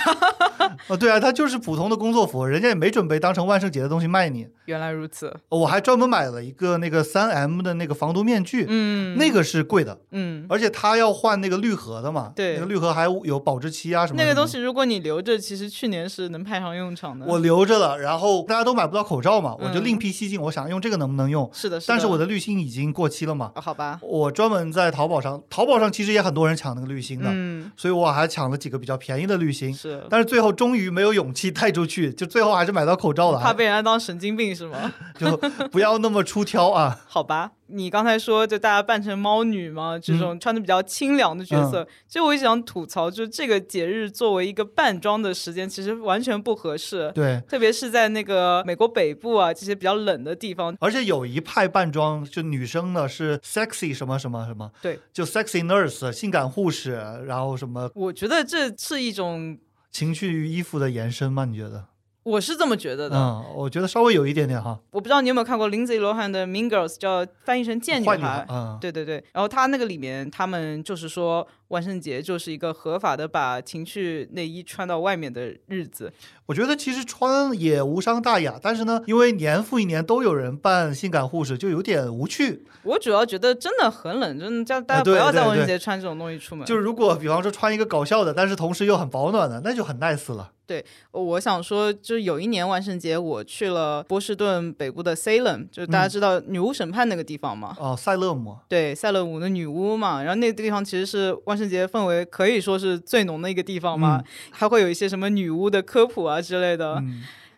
啊，对啊，它就是普通的工作服，人家也没准备当成万圣节的东西卖你。原来如此。我还专门买了一个那个三 M 的那个防毒面具，嗯，那个是贵的，嗯，而且它要换那个滤盒的嘛，对那个滤盒还有保质期啊什么什么那个东西如果你留着，其实去年是能派上用场的。我留着了，然后大家都买不到口罩嘛，我就嗯另辟蹊径，我想用这个能不能用？是的，是的。但是我的滤芯已经过期了嘛，啊好吧，我专门在淘宝上，淘宝上其实也很多人抢那个滤芯的，嗯，所以我还抢了几个比较便宜的滤芯，是。但是最后终于没有勇气带出去，就最后还是买到口罩了，怕被人家当神经病是吗？就不要那么出挑啊。好吧，你刚才说就大家扮成猫女嘛，这种穿的比较清凉的角色，其实我一直想吐槽，就这个节日作为一个扮装的时间，其实完全不合适。对，特别是在那个美国北部啊这些比较冷的地方，而且有一派扮装就女生呢是 sexy 什么什么什么，对，就 sexy nurse 性感护士，然后什么我觉得这是一种情趣衣服的延伸吗？你觉得？我是这么觉得的，嗯，我觉得稍微有一点点哈。我不知道你有没有看过 Lindsay Lohan 的《Mean Girls》，叫翻译成贱女孩。嗯，对对对。然后他那个里面，他们就是说万圣节就是一个合法的把情趣内衣穿到外面的日子。我觉得其实穿也无伤大雅，但是呢，因为年复一年都有人扮性感护士，就有点无趣。我主要觉得真的很冷，真的叫大家不要在万圣节穿这种东西出门。就是如果比方说穿一个搞笑的，但是同时又很保暖的，那就很 nice 了。对，我想说，就是有一年万圣节，我去了波士顿北部的 Salem，就是大家知道女巫审判那个地方嘛？哦，塞勒姆。对，塞勒姆的女巫嘛，然后那个地方其实是万圣节氛围可以说是最浓的一个地方嘛，还会有一些什么女巫的科普啊之类的。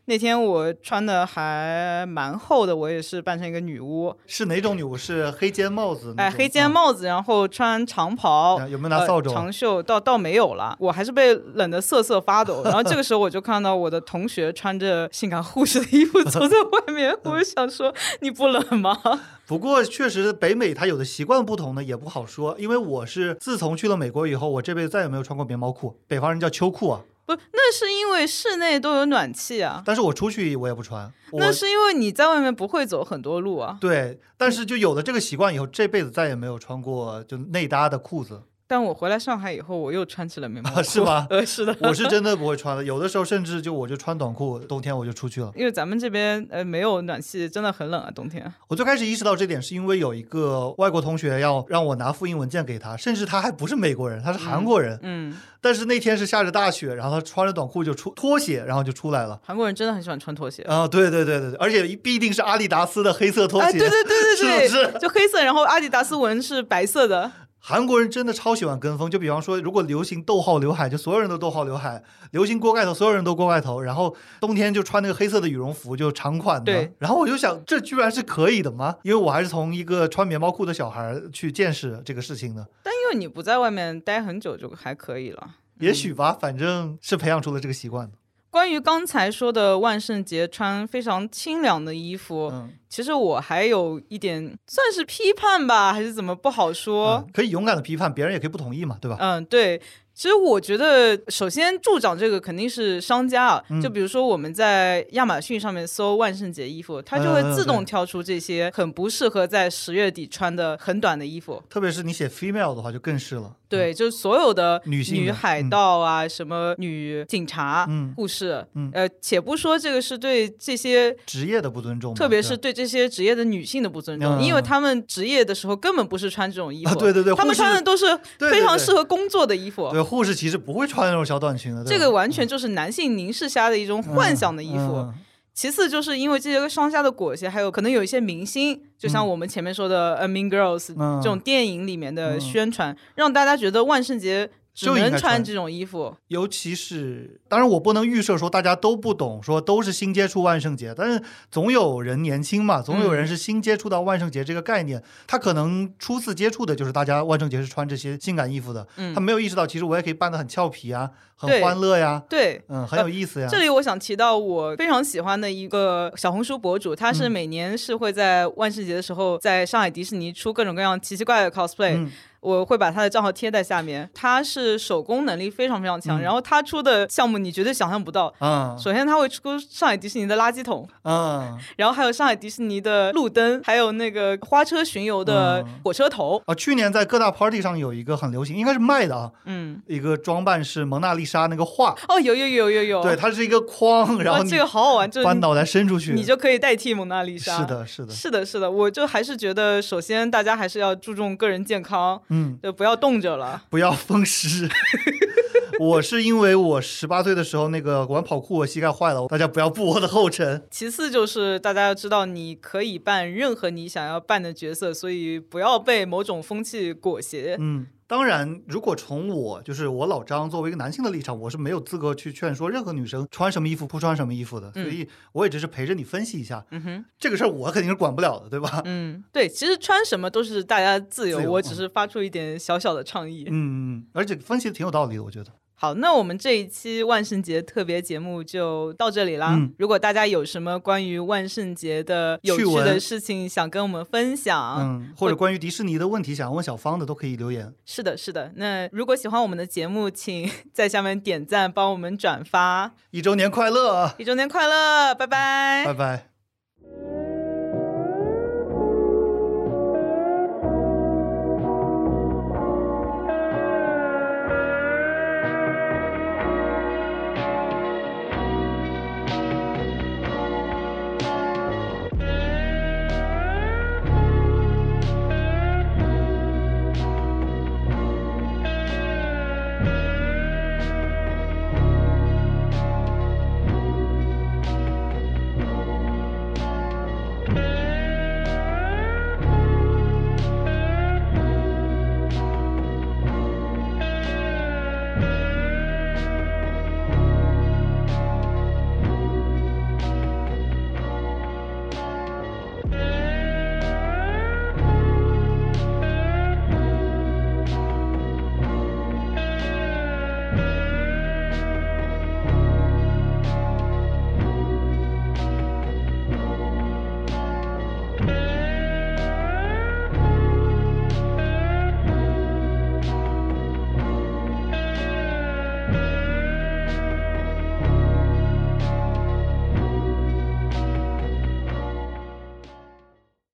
那天我穿的还蛮厚的，我也是扮成一个女巫。是哪种女巫？是黑尖帽子？哎，黑尖帽子，然后穿长袍。有没有拿扫帚？长袖倒倒没有了，我还是被冷得瑟瑟发抖。然后这个时候我就看到我的同学穿着性感护士的衣服 走在外面，我就想说你不冷吗？不过确实北美它有的习惯不同呢，也不好说。因为我是自从去了美国以后，我这辈子再也没有穿过棉毛裤，北方人叫秋裤啊。不，那是因为室内都有暖气啊。但是我出去我也不穿。那是因为你在外面不会走很多路啊。对，但是就有了这个习惯以后，这辈子再也没有穿过就内搭的裤子。但我回来上海以后，我又穿起了棉毛裤，是吗？呃，是的，我是真的不会穿的。有的时候甚至就我就穿短裤，冬天我就出去了。因为咱们这边呃没有暖气，真的很冷啊，冬天。我最开始意识到这点，是因为有一个外国同学要让我拿复印文件给他，甚至他还不是美国人，他是韩国人。嗯。但是那天是下着大雪，然后他穿着短裤就出拖鞋，然后就出来了。韩国人真的很喜欢穿拖鞋啊！对对对对对，而且必定是阿迪达斯的黑色拖鞋。对对对对对，是就黑色，然后阿迪达斯纹是白色的。韩国人真的超喜欢跟风，就比方说，如果流行逗号刘海，就所有人都逗号刘海；流行锅盖头，所有人都锅盖头。然后冬天就穿那个黑色的羽绒服，就长款的。然后我就想，这居然是可以的吗？因为我还是从一个穿棉毛裤的小孩去见识这个事情的。但因为你不在外面待很久，就还可以了。也许吧，反正是培养出了这个习惯。关于刚才说的万圣节穿非常清凉的衣服，其实我还有一点算是批判吧，还是怎么不好说？可以勇敢的批判，别人也可以不同意嘛，对吧？嗯，对。其实我觉得，首先助长这个肯定是商家啊。就比如说我们在亚马逊上面搜万圣节衣服，它就会自动挑出这些很不适合在十月底穿的很短的衣服。特别是你写 female 的话，就更是了。对，就是所有的女性、女海盗啊，什么女警察、护士，呃，且不说这个是对这些职业的不尊重，特别是对这些职业的女性的不尊重，因为他们职业的时候根本不是穿这种衣服。对对对，他们穿的都是非常适合工作的衣服。护士其实不会穿那种小短裙的，这个完全就是男性凝视下的一种幻想的衣服。其次，就是因为这些个商家的裹挟，还有可能有一些明星，就像我们前面说的《A Mean Girls》这种电影里面的宣传，让大家觉得万圣节。只能穿这种衣服，尤其是当然我不能预设说大家都不懂，说都是新接触万圣节，但是总有人年轻嘛，总有人是新接触到万圣节这个概念，他可能初次接触的就是大家万圣节是穿这些性感衣服的，他没有意识到其实我也可以扮得很俏皮啊，很欢乐呀，对，嗯，很有意思呀。这里我想提到我非常喜欢的一个小红书博主，他是每年是会在万圣节的时候在上海迪士尼出各种各样奇奇怪怪的 cosplay。我会把他的账号贴在下面，他是手工能力非常非常强，然后他出的项目你绝对想象不到。嗯，首先他会出上海迪士尼的垃圾桶，嗯，然后还有上海迪士尼的路灯，还有那个花车巡游的火车头。啊，去年在各大 party 上有一个很流行，应该是卖的啊，嗯，一个装扮是蒙娜丽莎那个画。哦，有有有有有。对，它是一个框，然后这个好好玩，就把脑袋伸出去，你就可以代替蒙娜丽莎。是的，是的，是的，是的，我就还是觉得，首先大家还是要注重个人健康。嗯，就不要冻着了，不要风湿。我是因为我十八岁的时候那个玩跑酷，我膝盖坏了，大家不要步我的后尘。其次就是大家要知道，你可以扮任何你想要扮的角色，所以不要被某种风气裹挟。嗯。当然，如果从我就是我老张作为一个男性的立场，我是没有资格去劝说任何女生穿什么衣服不穿什么衣服的，所以我也只是陪着你分析一下。嗯哼，这个事儿我肯定是管不了的，对吧？嗯，对，其实穿什么都是大家自由，自由我只是发出一点小小的倡议。嗯，嗯，而且分析的挺有道理的，我觉得。好，那我们这一期万圣节特别节目就到这里啦。嗯如果大家有什么关于万圣节的有趣的事情想跟我们分享，嗯，或者关于迪士尼的问题想要问小芳的，都可以留言。是的，是的。那如果喜欢我们的节目，请 在下面点赞，帮我们转发。一周年快乐啊！一周年快乐，拜拜拜拜。